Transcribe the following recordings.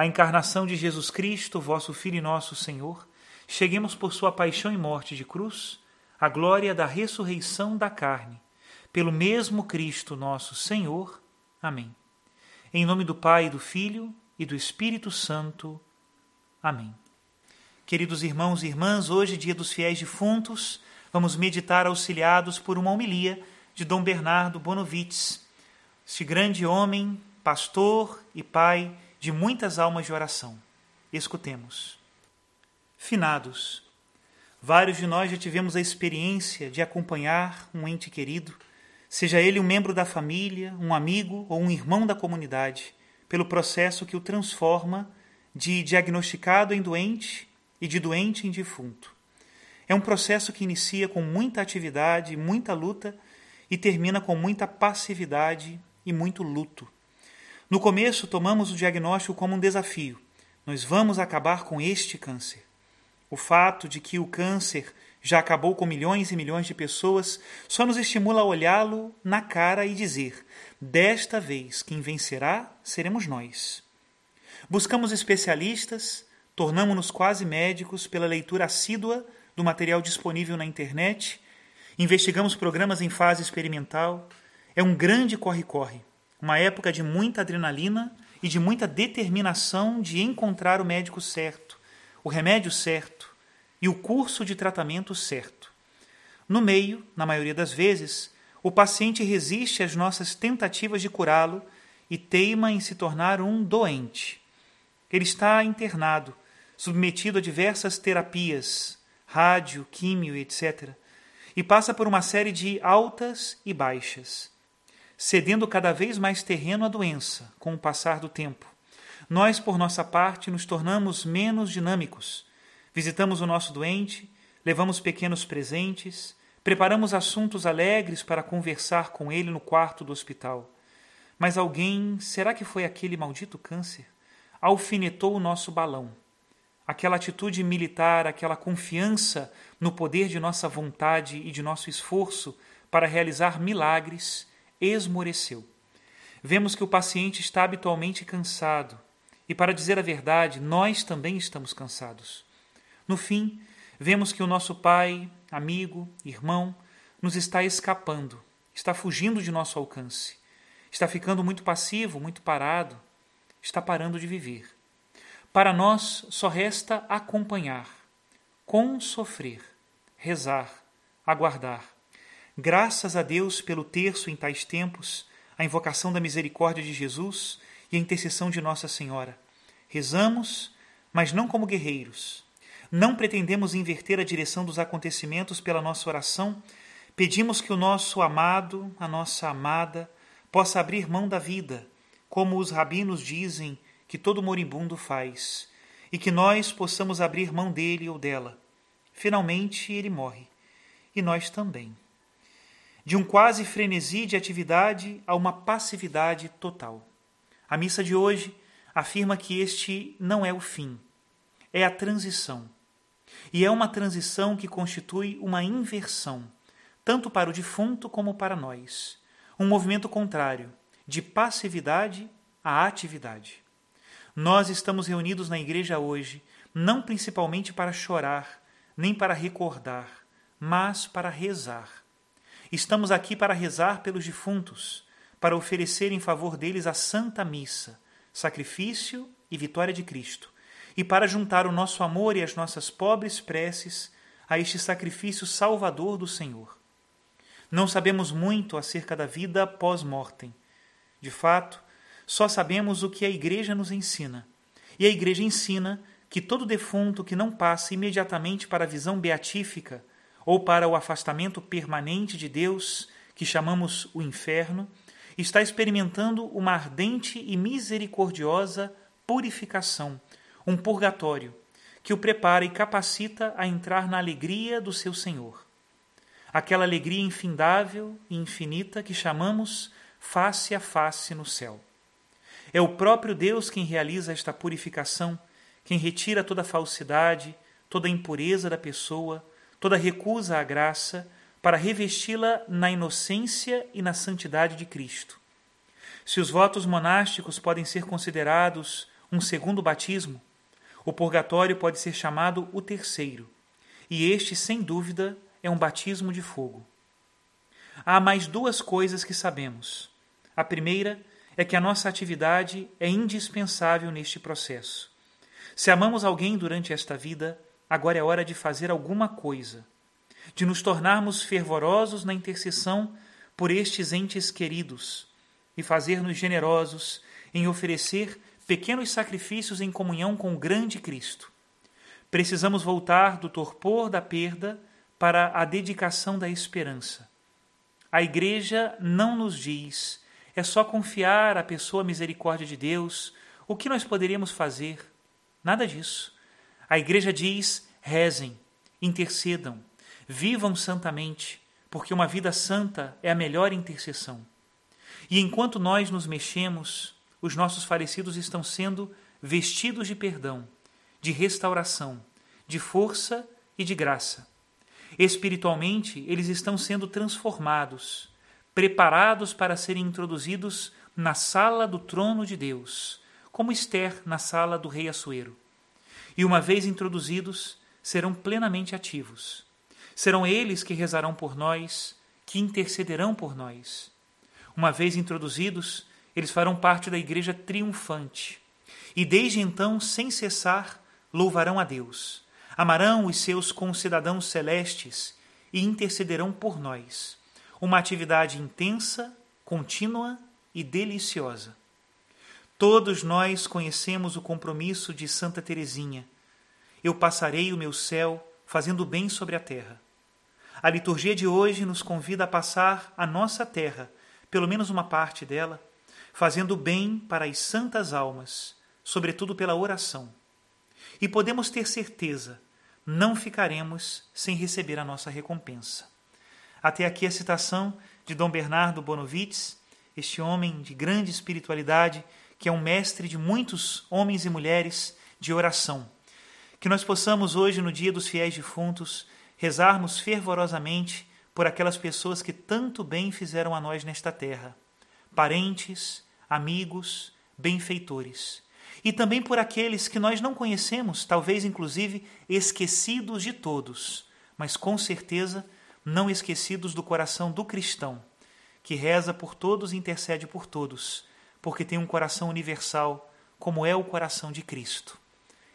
a encarnação de Jesus Cristo, vosso Filho e nosso Senhor, cheguemos por sua paixão e morte de cruz, à glória da ressurreição da carne, pelo mesmo Cristo nosso Senhor. Amém. Em nome do Pai, do Filho e do Espírito Santo. Amém. Queridos irmãos e irmãs, hoje, dia dos fiéis defuntos, vamos meditar auxiliados por uma homilia de Dom Bernardo Bonovitz, este grande homem, pastor e pai de muitas almas de oração. Escutemos. Finados. Vários de nós já tivemos a experiência de acompanhar um ente querido, seja ele um membro da família, um amigo ou um irmão da comunidade, pelo processo que o transforma de diagnosticado em doente e de doente em defunto. É um processo que inicia com muita atividade, muita luta e termina com muita passividade e muito luto. No começo, tomamos o diagnóstico como um desafio. Nós vamos acabar com este câncer. O fato de que o câncer já acabou com milhões e milhões de pessoas só nos estimula a olhá-lo na cara e dizer: desta vez quem vencerá seremos nós. Buscamos especialistas, tornamos-nos quase médicos pela leitura assídua do material disponível na internet, investigamos programas em fase experimental. É um grande corre-corre uma época de muita adrenalina e de muita determinação de encontrar o médico certo, o remédio certo e o curso de tratamento certo. No meio, na maioria das vezes, o paciente resiste às nossas tentativas de curá-lo e teima em se tornar um doente. Ele está internado, submetido a diversas terapias, rádio, químio, etc., e passa por uma série de altas e baixas cedendo cada vez mais terreno à doença com o passar do tempo. Nós, por nossa parte, nos tornamos menos dinâmicos. Visitamos o nosso doente, levamos pequenos presentes, preparamos assuntos alegres para conversar com ele no quarto do hospital. Mas alguém, será que foi aquele maldito câncer? Alfinetou o nosso balão. Aquela atitude militar, aquela confiança no poder de nossa vontade e de nosso esforço para realizar milagres esmoreceu. Vemos que o paciente está habitualmente cansado, e para dizer a verdade, nós também estamos cansados. No fim, vemos que o nosso pai, amigo, irmão, nos está escapando, está fugindo de nosso alcance, está ficando muito passivo, muito parado, está parando de viver. Para nós só resta acompanhar, consofrer, rezar, aguardar Graças a Deus pelo terço em tais tempos, a invocação da misericórdia de Jesus e a intercessão de Nossa Senhora. Rezamos, mas não como guerreiros. Não pretendemos inverter a direção dos acontecimentos pela nossa oração. Pedimos que o nosso amado, a nossa amada, possa abrir mão da vida, como os rabinos dizem que todo moribundo faz, e que nós possamos abrir mão dele ou dela. Finalmente ele morre, e nós também de um quase frenesi de atividade a uma passividade total. A missa de hoje afirma que este não é o fim, é a transição. E é uma transição que constitui uma inversão, tanto para o defunto como para nós. Um movimento contrário, de passividade à atividade. Nós estamos reunidos na igreja hoje, não principalmente para chorar, nem para recordar, mas para rezar. Estamos aqui para rezar pelos defuntos, para oferecer em favor deles a Santa Missa, sacrifício e vitória de Cristo, e para juntar o nosso amor e as nossas pobres preces a este sacrifício salvador do Senhor. Não sabemos muito acerca da vida pós-mortem. De fato, só sabemos o que a Igreja nos ensina. E a Igreja ensina que todo defunto que não passe imediatamente para a visão beatífica ou para o afastamento permanente de Deus, que chamamos o inferno, está experimentando uma ardente e misericordiosa purificação, um purgatório, que o prepara e capacita a entrar na alegria do seu Senhor. Aquela alegria infindável e infinita que chamamos face a face no céu. É o próprio Deus quem realiza esta purificação, quem retira toda falsidade, toda impureza da pessoa, toda recusa à graça, para revesti-la na inocência e na santidade de Cristo. Se os votos monásticos podem ser considerados um segundo batismo, o purgatório pode ser chamado o terceiro, e este, sem dúvida, é um batismo de fogo. Há mais duas coisas que sabemos. A primeira é que a nossa atividade é indispensável neste processo. Se amamos alguém durante esta vida, agora é hora de fazer alguma coisa de nos tornarmos fervorosos na intercessão por estes entes queridos e fazer-nos generosos em oferecer pequenos sacrifícios em comunhão com o grande Cristo. Precisamos voltar do torpor da perda para a dedicação da esperança. A Igreja não nos diz, é só confiar à pessoa misericórdia de Deus, o que nós poderíamos fazer? Nada disso. A Igreja diz: rezem, intercedam, Vivam santamente, porque uma vida santa é a melhor intercessão. E enquanto nós nos mexemos, os nossos falecidos estão sendo vestidos de perdão, de restauração, de força e de graça. Espiritualmente, eles estão sendo transformados, preparados para serem introduzidos na sala do trono de Deus, como Esther na sala do rei Assuero. E uma vez introduzidos, serão plenamente ativos Serão eles que rezarão por nós, que intercederão por nós. Uma vez introduzidos, eles farão parte da igreja triunfante. E desde então, sem cessar, louvarão a Deus. Amarão os seus concidadãos celestes e intercederão por nós. Uma atividade intensa, contínua e deliciosa. Todos nós conhecemos o compromisso de Santa Teresinha. Eu passarei o meu céu fazendo bem sobre a terra. A liturgia de hoje nos convida a passar a nossa terra, pelo menos uma parte dela, fazendo bem para as santas almas, sobretudo pela oração. E podemos ter certeza, não ficaremos sem receber a nossa recompensa. Até aqui a citação de Dom Bernardo Bonovitz, este homem de grande espiritualidade, que é um mestre de muitos homens e mulheres de oração. Que nós possamos hoje, no dia dos fiéis defuntos, rezarmos fervorosamente por aquelas pessoas que tanto bem fizeram a nós nesta terra, parentes, amigos, benfeitores, e também por aqueles que nós não conhecemos, talvez inclusive esquecidos de todos, mas com certeza não esquecidos do coração do cristão, que reza por todos e intercede por todos, porque tem um coração universal, como é o coração de Cristo.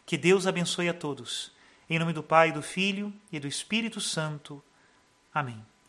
Que Deus abençoe a todos em nome do Pai, do Filho e do Espírito Santo. Amém.